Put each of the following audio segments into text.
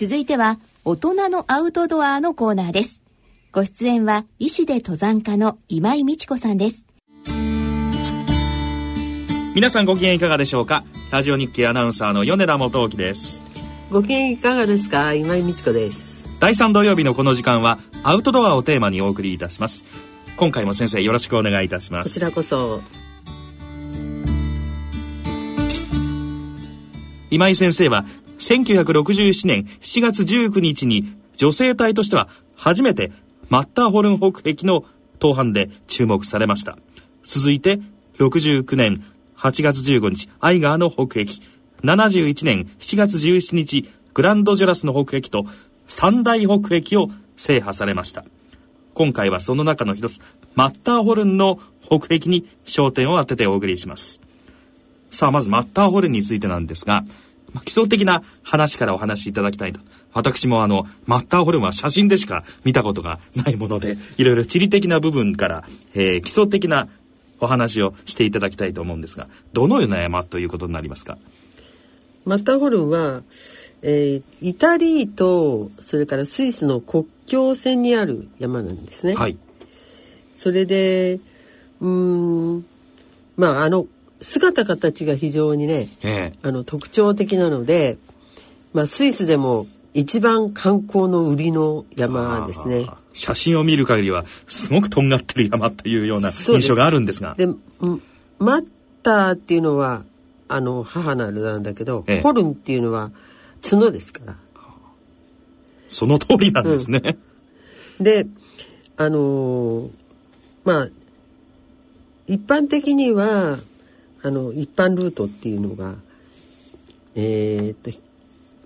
続いては大人のアウトドアのコーナーです。ご出演は医師で登山家の今井美智子さんです。皆さんご機嫌いかがでしょうか？ラジオ日経アナウンサーの米田元興です。ご機嫌いかがですか？今井美智子です。第3土曜日のこの時間はアウトドアをテーマにお送りいたします。今回も先生よろしくお願いいたします。こちらこそ。今井先生は1967年7月19日に女性隊としては初めてマッターホルン北壁の登板で注目されました。続いて69年8月15日アイガーの北壁。71年7月17日グランドジョラスの北壁と三大北壁を制覇されました。今回はその中の一つマッターホルンの北壁に焦点を当ててお送りします。さあまずマッターホルンについてなんですがまあ、基礎的な話からお話しいただきたいと。私もあの、マッターホルンは写真でしか見たことがないもので、いろいろ地理的な部分から、えー、基礎的なお話をしていただきたいと思うんですが、どのような山ということになりますか？マッターホルンは、えー、イタリーと、それからスイスの国境線にある山なんですね。はい。それで、うん、まあ、あの、姿形が非常にね、ええ、あの特徴的なので、まあ、スイスでも一番観光の売りの山ですね。写真を見る限りはすごくとんがってる山というような印象があるんですが。でマッターっていうのはあの母なるなんだけど、ええ、ホルンっていうのは角ですから。その通りなんですね。うん、であのー、まあ一般的にはあの一般ルートっていうのがえー、っと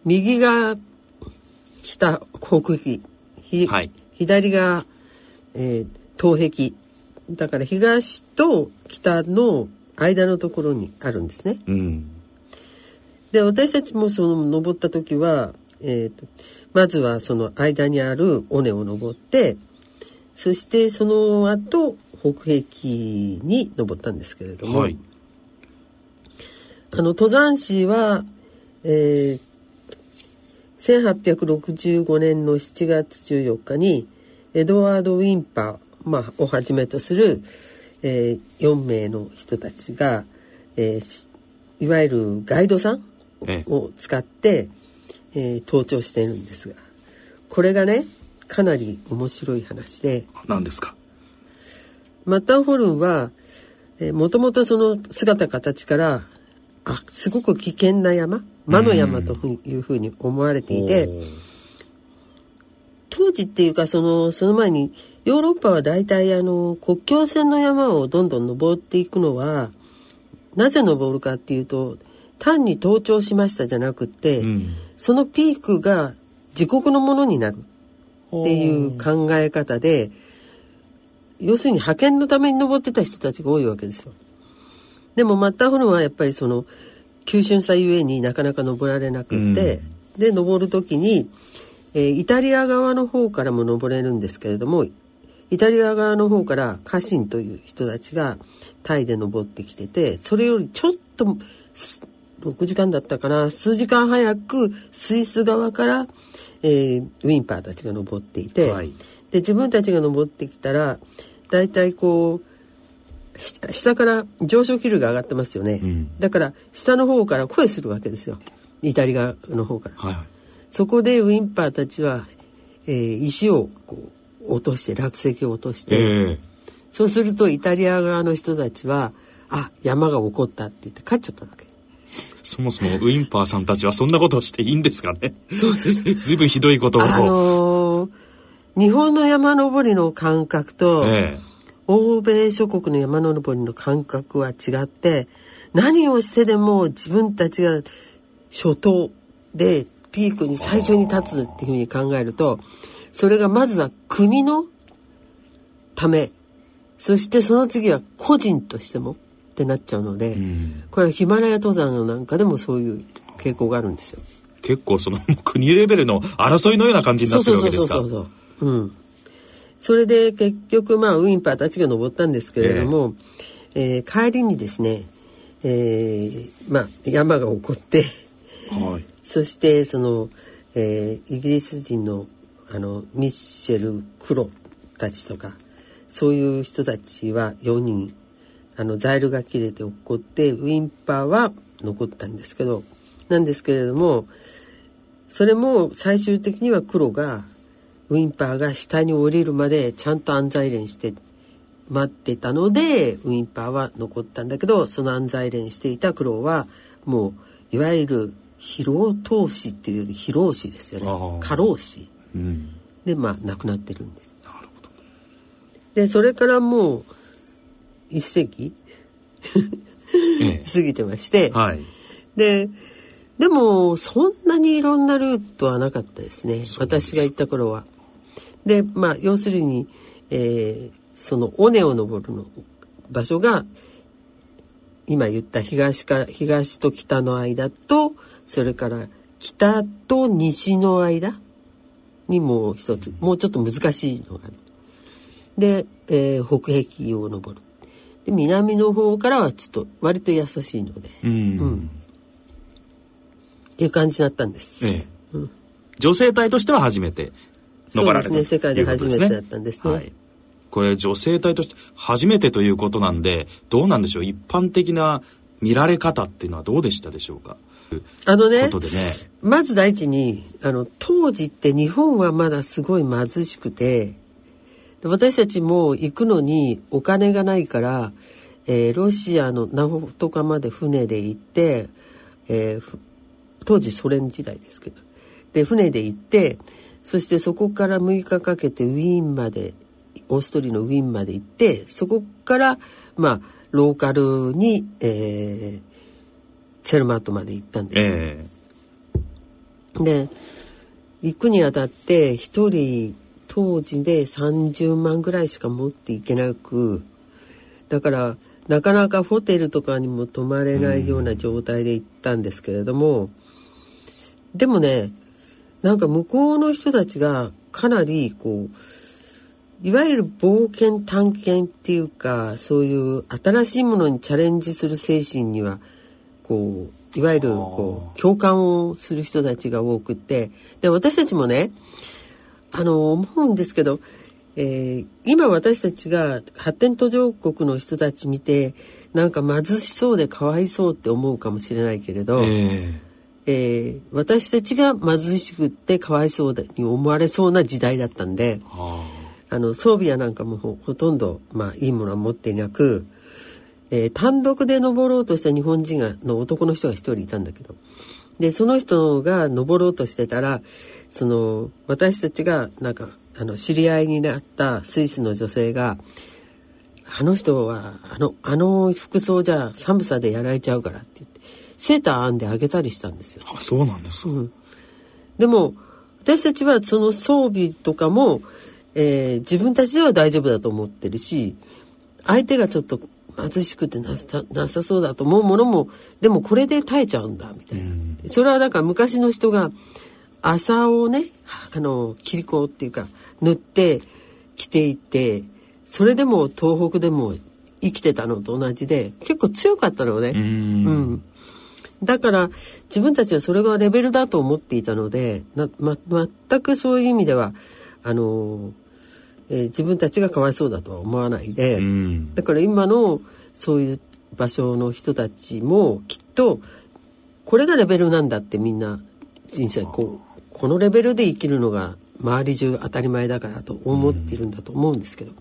右が北北壁ひ、はい、左が、えー、東壁。だから東と北の間のところにあるんですね。うん、で私たちもその登った時は、えーと、まずはその間にある尾根を登ってそしてその後北壁に登ったんですけれども、はい、あの登山士は、えー、1865年の7月14日にエドワード・ウィンパー、まあ、をはじめとする、えー、4名の人たちが、えー、いわゆるガイドさんを使って、えー、登頂しているんですがこれがねかなり面白い話で何ですか？マッターホルンはもともとその姿形からあすごく危険な山？魔の山というふうに思われていて、当時っていうかそのその前にヨーロッパは大体あの国境線の山をどんどん登っていくのはなぜ登るかっていうと単に登頂しましたじゃなくて、うん、そのピークが自国のものになるっていう考え方で要するに派遣のために登ってた人たちが多いわけですよ。でもマッターホルンはやっぱりその急峻さゆえになかなか登られなくて、うん、で登る時に、えー、イタリア側の方からも登れるんですけれどもイタリア側の方から家臣という人たちがタイで登ってきててそれよりちょっと6時間だったかな数時間早くスイス側から、えー、ウィンパーたちが登っていて、はい、で自分たちが登ってきたら大体こう下から上昇気流が上がってますよね、うん、だから下の方から声するわけですよ。イタリアの方から、はいそこでウィンパーたちは、えー、石を落として落石を落として、えー、そうするとイタリア側の人たちはあ山が起こったって言って帰っちゃったわけ。そもそもウィンパーさんたちはそんなことをしていいんですかね。そうずいぶんひどいことを。あのー、日本の山登りの感覚と、えー欧米諸国の山登りの感覚は違って何をしてでも自分たちが初頭でピークに最初に立つっていうふうに考えるとそれがまずは国のためそしてその次は個人としてもってなっちゃうので、これはヒマラヤ登山なんかでもそういう傾向があるんですよ。結構その国レベルの争いのような感じになってるわけですか。そうそうそうそう。うん。それで結局まあウィンパーたちが登ったんですけれども、えー、えー、帰りにですね、えー、まあ山が起こって、はい、そしてその、えーイギリス人のあのミッシェル・クロたちとかそういう人たちは4人あのザイルが切れて落っこってウィンパーは残ったんですけどなんですけれどもそれも最終的には黒がウィンパーが下に降りるまでちゃんと安在連して待ってたのでウィンパーは残ったんだけどその安在連していた黒はもういわゆる疲労投資っていうより疲労死ですよね。過労死。うん。でまあ亡くなってるんです。なるほど。でそれからもう一世 過ぎてまして、えはい。ででもそんなにいろんなルートはなかったですね。私が行った頃は。でまあ要するに、えーその尾根を登るの場所が今言った東か東と北の間とそれから北と西の間にもう一つもうちょっと難しいのがある。で、えー北壁を登る。で南の方からはちょっと割と優しいので。うん、うんっていう感じだったんです。ええ女性隊としては初めてれたそうですね世界で初めてだったんですね。はい、これ女性隊として初めてということなんでどうなんでしょう？一般的な見られ方っていうのはどうでしたでしょうか？あのねことでね。まず第一にあの当時って日本はまだすごい貧しくてで私たちも行くのにお金がないから、えーロシアのナホトカまで船で行って、えーふ当時ソ連時代ですけどで船で行ってそしてそこから6日かけてウィーンまでオーストリアのウィーンまで行ってそこからまあローカルに、えーセルマットまで行ったんですよ。えで行くにあたって一人当時で30万ぐらいしか持っていけなくだからなかなかホテルとかにも泊まれないような状態で行ったんですけれども、でもねなんか向こうの人たちがかなりこういわゆる冒険探検っていうかそういう新しいものにチャレンジする精神にはこういわゆるこう共感をする人たちが多くって。で私たちもねあの思うんですけど、えー今私たちが発展途上国の人たち見てなんか貧しそうでかわいそうって思うかもしれないけれえど、ええー私たちが貧しくってかわいそうに思われそうな時代だったんでああの装備やなんかもほほとんど、まあ、いいものは持っていなく、えー単独で登ろうとした日本人がの男の人が一人いたんだけど。でその人が登ろうとしてたらその私たちがなんかあの知り合いになったスイスの女性が「あの人はあのあの服装じゃ寒さでやられちゃうから」って言ってセーター編んであげたりしたんですよ。あそうなんですか、うん、でも私たちはその装備とかも、えー自分たちでは大丈夫だと思ってるし相手がちょっと貧しくてなさなさそうだと思うものもでもこれで耐えちゃうんだみたいな、うん。それはだから昔の人が麻をねあの切り子っていうか塗って着ていてそれでも東北でも生きてたのと同じで結構強かったのね。うん。うん、だから自分たちはそれがレベルだと思っていたのでな、ま、全くそういう意味ではあの、えー自分たちがかわいそうだとは思わないで、うんだから今のそういう場所の人たちもきっとこれがレベルなんだってみんな人生こうこのレベルで生きるのが周り中当たり前だからと思っているんだと思うんですけど。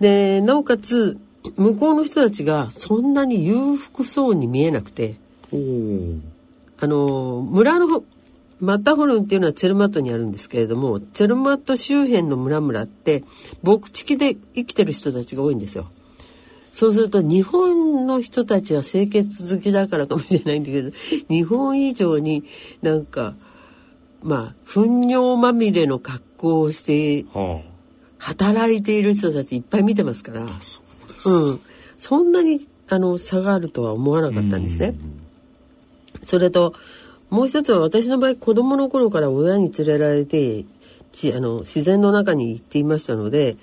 でなおかつ向こうの人たちがそんなに裕福そうに見えなくてあの村のマッターホルンっていうのはツェルマットにあるんですけれどもツェルマット周辺の村々って牧畜で生きてる人たちが多いんですよ。そうすると日本の人たちは清潔好きだからかもしれないんだけど日本以上になんかまあ糞尿まみれの格好をしては働いている人たちいっぱい見てますから。うん、そんなにあの差があるとは思わなかったんですね。それともう一つは私の場合子供の頃から親に連れられてあの自然の中に行っていましたので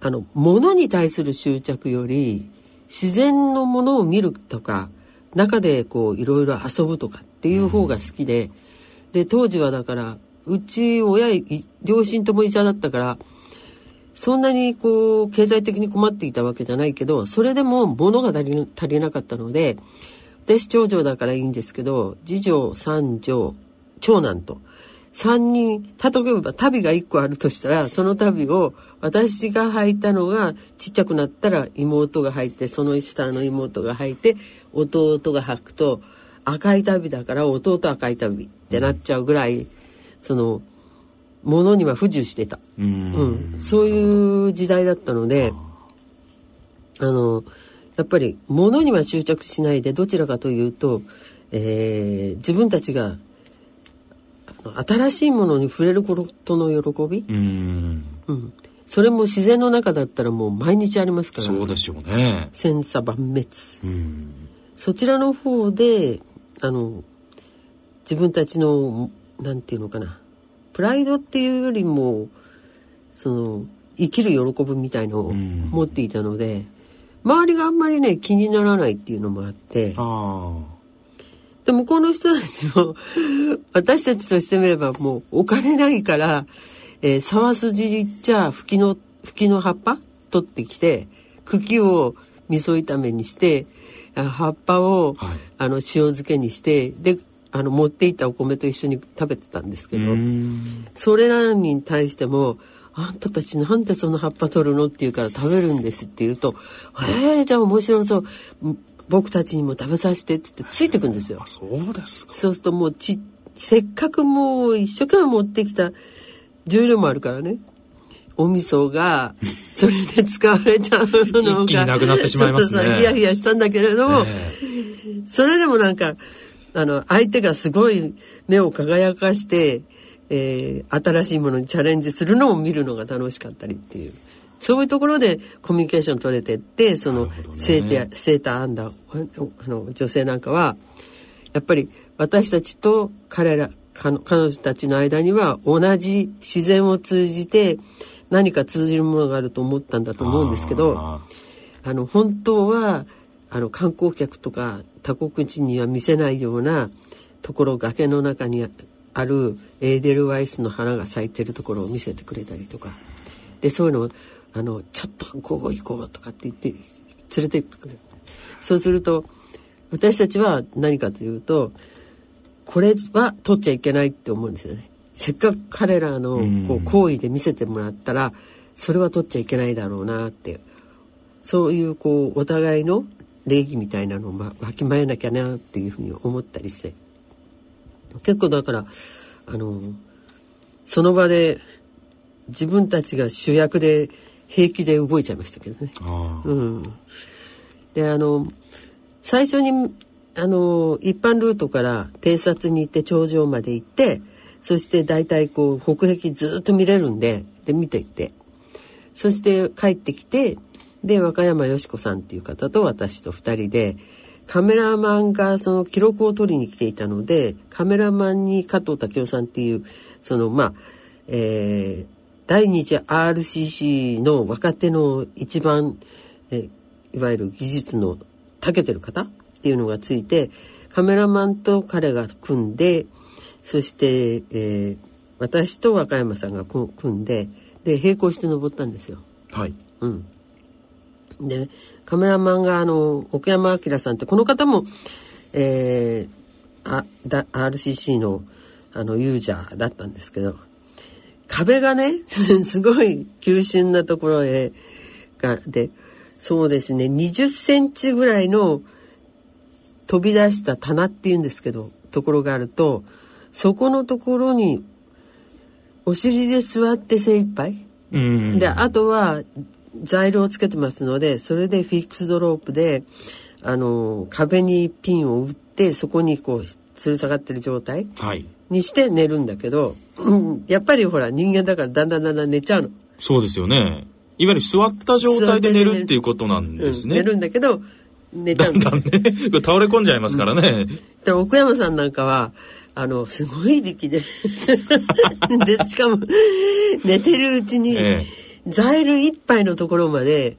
あの物に対する執着より自然のものを見るとか中でこういろいろ遊ぶとかっていう方が好きで、で当時はだからうち親両親とも医者だったからそんなにこう経済的に困っていたわけじゃないけどそれでも物が足りなかったので私長女だからいいんですけど次女三女長男と。3人例えば足袋が1個あるとしたらその足袋を私が履いたのがちっちゃくなったら妹が履いてその下の妹が履いて弟が履くと赤い足袋だから弟赤い足袋ってなっちゃうぐらい、その物には不自由してた、ううんん、そういう時代だったのであのやっぱり物には執着しないでどちらかというと、えー自分たちが新しいものに触れることの喜び、うん。うん、それも自然の中だったらもう毎日ありますから。そうでしょうね。千差万滅うん。そちらの方であの自分たちのなんていうのかな。プライドっていうよりもその生きる喜びみたいのをうん。持っていたので、周りがあんまりね気にならないっていうのもあって。あで向こうの人たちも 私たちとしてみればもうお金ないから、えー沢筋っちゃ吹きの吹きの葉っぱ取ってきて茎を味噌炒めにしてあ葉っぱを、はい。あの塩漬けにしてであの持っていったお米と一緒に食べてたんですけあど、うん。それらに対しても「あんたたちなんでその葉っぱ取るの?」って言うから「食べるんです」って言うと「えー、じゃあ面白そう。うん僕たちにも食べさせて」っつってついてくんですよ。あ。そうですか。そうするともうちせっかくもう一生懸命持ってきた重量もあるからね。お味噌が それで使われちゃうのが一気になくなってしまいますね。ヒヤヒヤしたんだけれども、え。それでもなんかあの相手がすごい目を輝かして、えー新しいものにチャレンジするのを見るのが楽しかったりっていうそういうところでコミュニケーション取れてってそのセーターセーター編んだあの女性なんかはやっぱり私たちと彼ら彼彼女たちの間には同じ自然を通じて何か通じるものがあると思ったんだと思うんですけど。ああの本当はあの観光客とか他国人には見せないようなところ崖の中にあるエーデルワイスの花が咲いてるところを見せてくれたりとか。でそういうのをあのちょっとここ行こうとかって言って連れてってくれる。そうすると私たちは何かというとこれは取っちゃいけないって思うんですよね。せっかく彼らのうん。こう行為で見せてもらったらそれは取っちゃいけないだろうなって。そういうこうお互いの礼儀みたいなのをまわきまえなきゃなっていうふうに思ったりして結構だからあのその場で自分たちが主役で平気で動いちゃいましたけどね。うん、であの最初にあの一般ルートから偵察に行って頂上まで行ってそして大体こう北壁ずっと見れるんでで見ていって。そして帰ってきてで和歌山よし子さんっていう方と私と2人でカメラマンがその記録を取りに来ていたのでカメラマンに加藤武雄さんっていうそのまあえー第二次 RCC の若手の一番、えーいわゆる技術の長けてる方っていうのがついてカメラマンと彼が組んでそして、えー私と和歌山さんがこ組んでで並行して登ったんですよ。はいうん、でカメラマンがあの奥山明さんってこの方も、えーあだ RCC のあのユーザーだったんですけど壁がね すごい急峻なところへがでそうですね20センチぐらいの飛び出した棚っていうんですけどところがあるとそこのところにお尻で座って精一杯。うん。であとは材料をつけてますのでそれでフィックスドロープであの壁にピンを打ってそこにこう吊る下がってる状態はい。にして寝るんだけど、うん、やっぱりほら人間だからだんだんだんだん寝ちゃうの。そうですよね。いわゆる座った状態で寝るっていうことなんですね、うん寝るんだけど寝ちゃだうんんだだんね。倒れ込んじゃいますからね、で奥山さんなんかはあのすごい力で でしかも寝てるうちに、えザイル一杯のところまで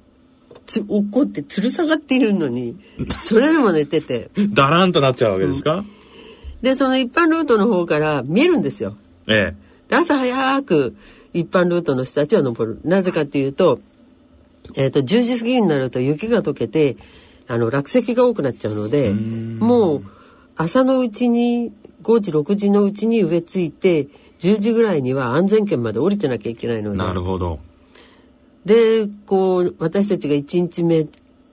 つ落っこって吊る下がっているのに それでも寝てて。えだらんとなっちゃうわけですか、でその一般ルートの方から見えるんですよ。えで朝早く一般ルートの人たちは登る。なぜかっていうと,、えー、と10時過ぎになると雪が溶けてあの落石が多くなっちゃうのでもう朝のうちに5時6時のうちに植え付いて10時ぐらいには安全圏まで降りてなきゃいけないのえで。なるほど。でこう私たちが1日目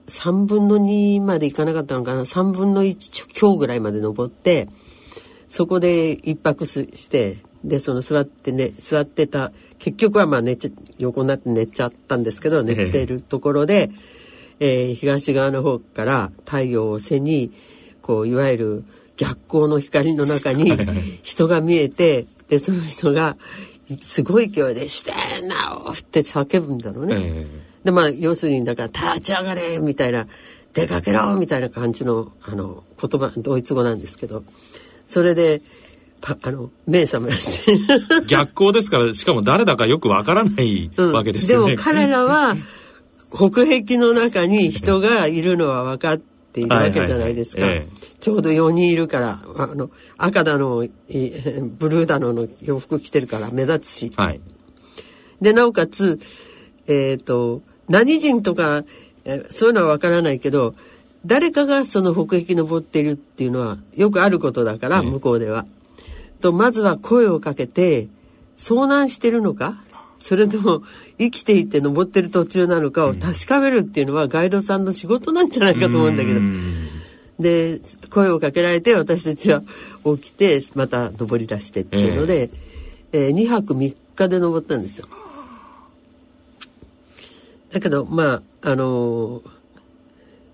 3分の2までいかなかったのかな？3分の1強ぐらいまで登ってそこで一泊すしてでその座ってね座ってた結局はまあ寝ちゃ横になって寝ちゃったんですけど寝てるところで、えー東側の方から太陽を背にこういわゆる逆光の光の中に人が見えてでその人がすごい勢いで「してんなお!」って叫ぶんだろうね。えでまあ要するにだから「立ち上がれ!」みたいな「出かけろ!」みたいな感じのあの言葉ドイツ語なんですけどそれでパあの目覚めまして。え逆光ですから、しかも誰だかよくわからないうんわけですよね。も彼らは 北壁の中に人がいるのは分かっているわけじゃないですか。はいはいはいえちょうど4人いるからあの赤だのいブルーだのの洋服着てるから目立つし。はい。でなおかつえっ、と何人とかえーそういうのはわからないけど誰かがその北壁登っているっていうのはよくあることだから、ええ向こうでは。とまずは声をかけて遭難してるのか？それとも生きていて登ってる途中なのかを確かめるっていうのはガイドさんの仕事なんじゃないかと思うんだけどう。んで声をかけられて私たちは起きてまた登り出してっていうので、え2泊3日で登ったんですよ。だけどまああのー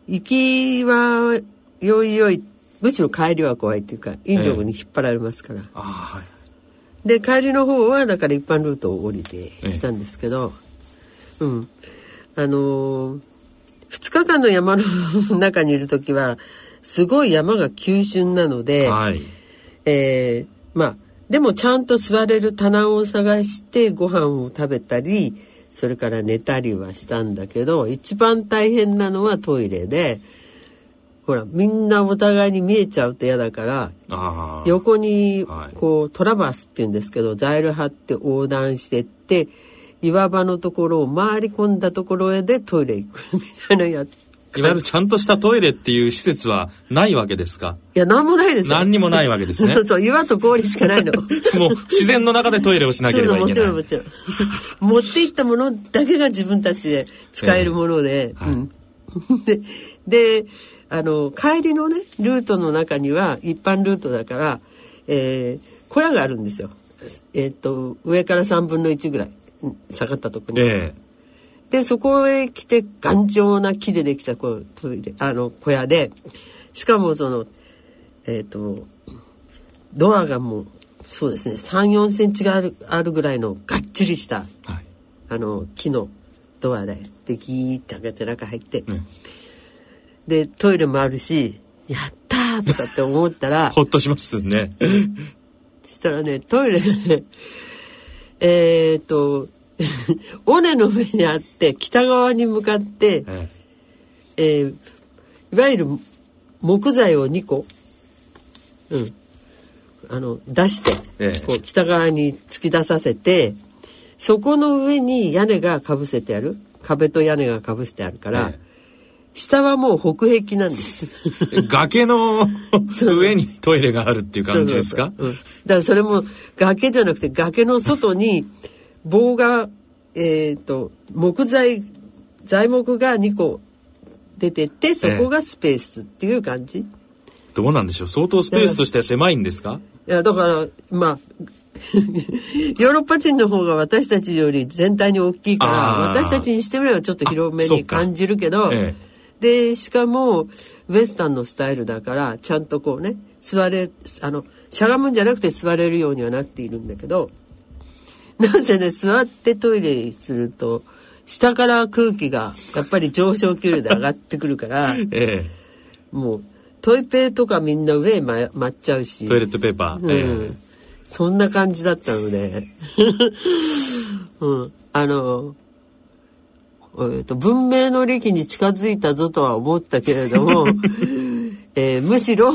行きはよいよいむしろ帰りは怖いっていうか引力に引っ張られますから。ああ、はい。で帰りの方はだから一般ルートを降りてきたんですけど、うんあのー、2日間の山の 中にいる時はすごい山が急峻なので、はい。えーまあでもちゃんと座れる棚を探してご飯を食べたりそれから寝たりはしたんだけど一番大変なのはトイレでほらみんなお互いに見えちゃうと嫌だから。横にはい。こうトラバースって言うんですけどザイル張って横断してって岩場のところを回り込んだところへでトイレ行くみたいなやつ。いわゆるちゃんとしたトイレっていう施設はないわけですか？いや何もないですよ。何にもないわけですね。そうそう岩と氷しかないの。もう自然の中でトイレをしなければいけない。もちろんもちろん。持っていったものだけが自分たちで使えるもので、ええはい。うん。でであの帰りのねルートの中には一般ルートだから、えー小屋があるんですよ。えっ、と上から3分の1ぐらいうん下がったところに、えでそこへ来て頑丈な木でできたこうトイレあの小屋でしかもそのえっ、とドアがもうそうですね3 4センチがあるあるぐらいのがっちりしたえはい。あの木のドアででギーって開けて中入って、ねでトイレもあるしやったーとかって思ったら ほっとしますね。そしたらねトイレがねえっ、と尾根の上にあって北側に向かってええ。ーいわゆる木材を2個、うん、あの出して、ええ。こう北側に突き出させてそこの上に屋根がかぶせてある。壁と屋根がかぶせてあるから、え下はもう北壁なんです。え 崖の上にトイレがあるっていう感じですか？そうん、だからそれも崖じゃなくて崖の外に棒がえっ、と木材材木が2個出ててそこがスペースっていう感じ。どうなんでしょう？相当スペースとしては狭いんですか？いやだからまあ ヨーロッパ人の方が私たちより全体に大きいから私たちにしてみればちょっと広めに感じるけど、えでしかもウエスタンのスタイルだからちゃんとこうね座れあのしゃがむんじゃなくて座れるようにはなっているんだけどなんせね座ってトイレすると下から空気がやっぱり上昇気流で上がってくるから ええ。もうトイペとかみんな上へま舞っちゃうし。えトイレットペーパー。えうん、そんな感じだったので、うん、あの、えーと文明の利器に近づいたぞとは思ったけれども えーむしろ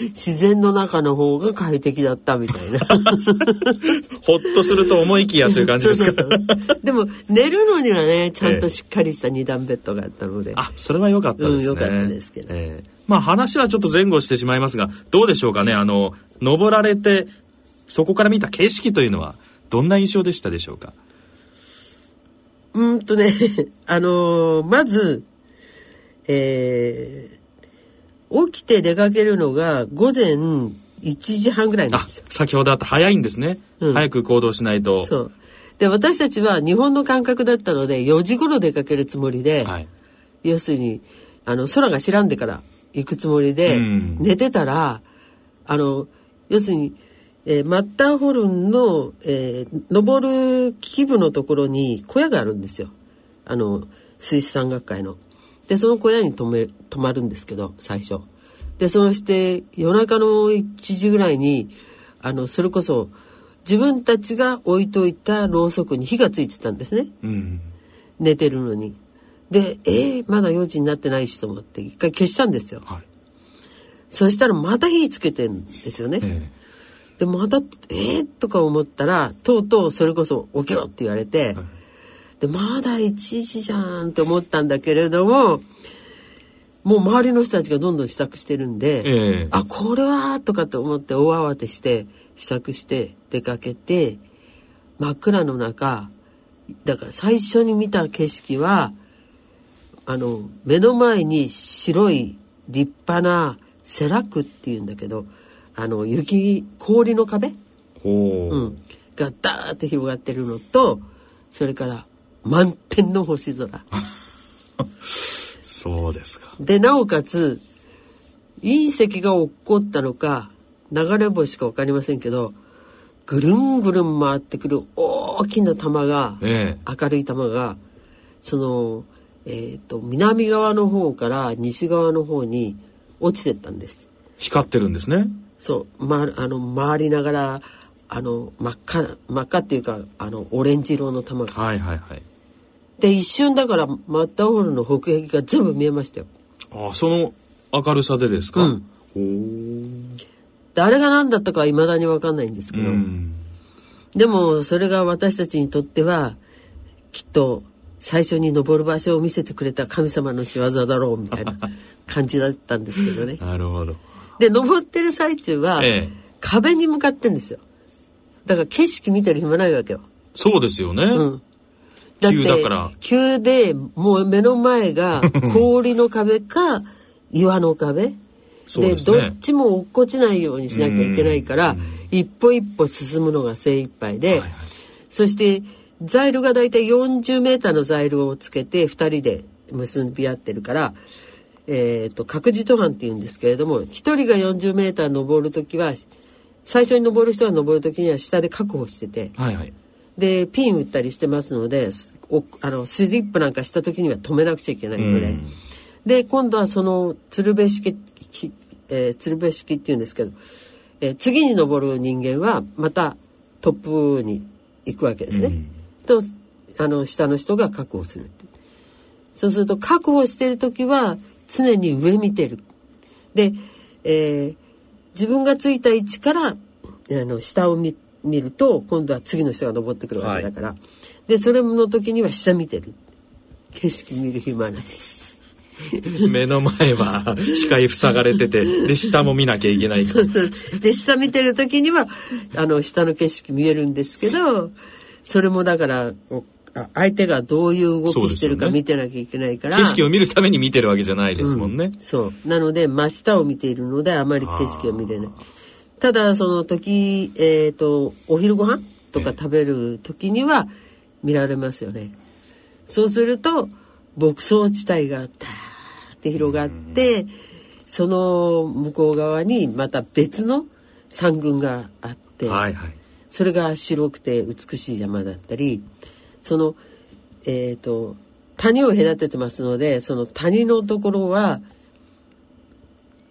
自然の中の方が快適だったみたいな。ほっとすると思いきやという感じですか？でも寝るのにはねちゃんとしっかりした二段ベッドがあったので、あそれは良かったですね、うん良かったですけど。ええ。まあ話はちょっと前後してしまいますがどうでしょうかね？あの登られてそこから見た景色というのはどんな印象でしたでしょうか？うーんとね あのーまずえー起きて出かけるのが午前1時半ぐらいなんあですよ。先ほどあった早いんですね、うん。早く行動しないと。そう。で私たちは日本の感覚だったので4時頃出かけるつもりで、はい。要するにあの空が白んでから行くつもりで、うん。寝てたらあの要するに、えーマッターホルンの、えー登る基部のところに小屋があるんですよあのスイス山岳会の。でその小屋に泊め泊まるんですけど最初。でそうして夜中の1時ぐらいにあのそれこそ自分たちが置いといたろうそくに火がついてたんですね。うん寝てるのに。で、えー、まだ4時になってないしと思って一回消したんですよ。はいそしたらまた火つけてるんですよね。えで、また、えー、とか思ったら、とうとうそれこそ起きろって言われて、はい。で、まだ1時じゃんって思ったんだけれども、もう周りの人たちがどんどん支度してるんで、ええ。あ、これはとかと思って大慌てして支度して出かけて真っ暗の中だから最初に見た景色はあの目の前に白い立派なセラクっていうんだけどあの雪氷の壁、ほう、うん、がダーって広がってるのとそれから満天の星空。そうですか。でなおかつ隕石が落っこったのか流れ星か分かりませんけどぐるんぐるん回ってくる大きな玉がええ。明るい玉がその、えー、と南側の方から西側の方に落ちてったんです。光ってるんですねそう、ま、あの回りながらあの真っ赤真っ赤っていうかあのオレンジ色の玉が。はいはいはいで一瞬だからマッターホルンの北壁が全部見えましたよ。ああその明るさでですか、うんほあれが何だったかはいまだに分かんないんですけど、うんでもそれが私たちにとってはきっと最初に登る場所を見せてくれた神様の仕業だろうみたいな感じだったんですけどね。なるほどで登ってる最中は、ええ壁に向かってんですよ。だから景色見てる暇ないわけよ。そうですよね、うん。急だから急でもう目の前が 氷の壁か岩の壁。ですねどっちも落っこちないようにしなきゃいけないから一歩一歩進むのが精一杯で、はいはいそしてザイルがだいたい40メーターのザイルをつけて2人で結び合ってるから、えー、と角地登攀っていうんですけれども1人が40メーター登る時は最初に登る人が登る時には下で確保しててはいはいでピン打ったりしてますのでおあのスリップなんかした時には止めなくちゃいけないので。うんで今度はその鶴瓶式、きえー鶴瓶式っていうんですけど、えー次に登る人間はまたトップに行くわけですね。うんとあの下の人が確保するそうすると確保してる時は常に上見てる。で、えー自分がついた位置からあの下を見見ると今度は次の人が登ってくるわけだから、でそれの時には下見てる。景色見る暇なし。目の前は視界塞がれててで下も見なきゃいけないと。で下見てる時にはあの下の景色見えるんですけどそれもだから相手がどういう動きしてるか見てなきゃいけないから、景色を見るために見てるわけじゃないですもんね、そう。なので真下を見ているのであまり景色を見れない。ただその時、えー、とお昼ご飯とか食べる時には見られますよね、そうすると牧草地帯がダーって広がってその向こう側にまた別の山群があって、はいはい。それが白くて美しい山だったりそのえっ、と谷を隔ててますのでその谷のところは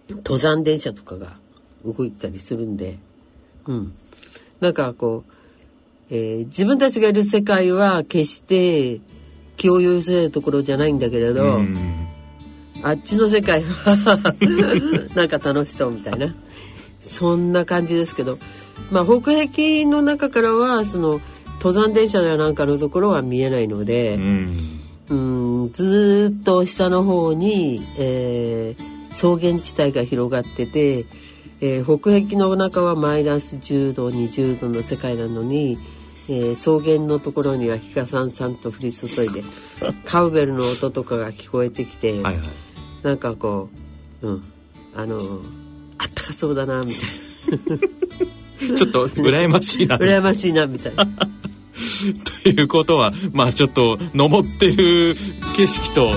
登山電車とかが動いたりするんでうん。なんかこう、えー自分たちがいる世界は決して気を許せるところじゃないんだけれど、うん。あっちの世界は なんか楽しそうみたいな。そんな感じですけど。まあ北壁の中からはその登山電車やなんかのところは見えないので、うん。うんずっと下の方に、えー草原地帯が広がってて、えー北壁の中はマイナス10度20度の世界なのに、えー草原のところには日がさんさんと降り注いで カウベルの音とかが聞こえてきて、はいはい。なんかこう、うん、あのあったかそうだなみたい ちょっと羨ましいなな羨ましいなみたいな。ということはまあちょっと登ってる景色と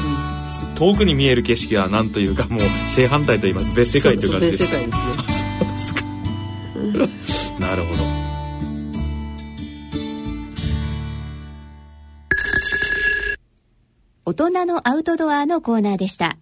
遠くに見える景色はなんというかもう正反対といいます別世界という感じです別世界ですね。そうですか なるほど大人のアウトドアのコーナーでした。